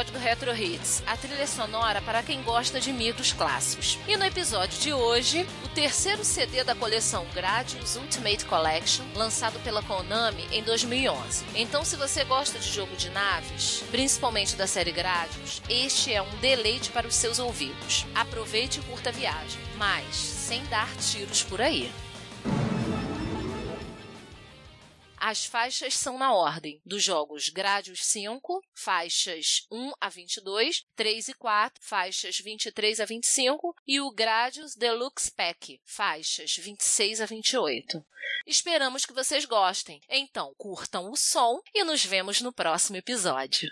episódio do Retro Hits, a trilha sonora para quem gosta de mitos clássicos. E no episódio de hoje, o terceiro CD da coleção Gradius Ultimate Collection, lançado pela Konami em 2011. Então, se você gosta de jogo de naves, principalmente da série Gradius, este é um deleite para os seus ouvidos. Aproveite e curta a viagem, mas sem dar tiros por aí. As faixas são na ordem dos jogos Gradius 5, faixas 1 a 22, 3 e 4, faixas 23 a 25 e o Gradius Deluxe Pack, faixas 26 a 28. Esperamos que vocês gostem. Então, curtam o som e nos vemos no próximo episódio.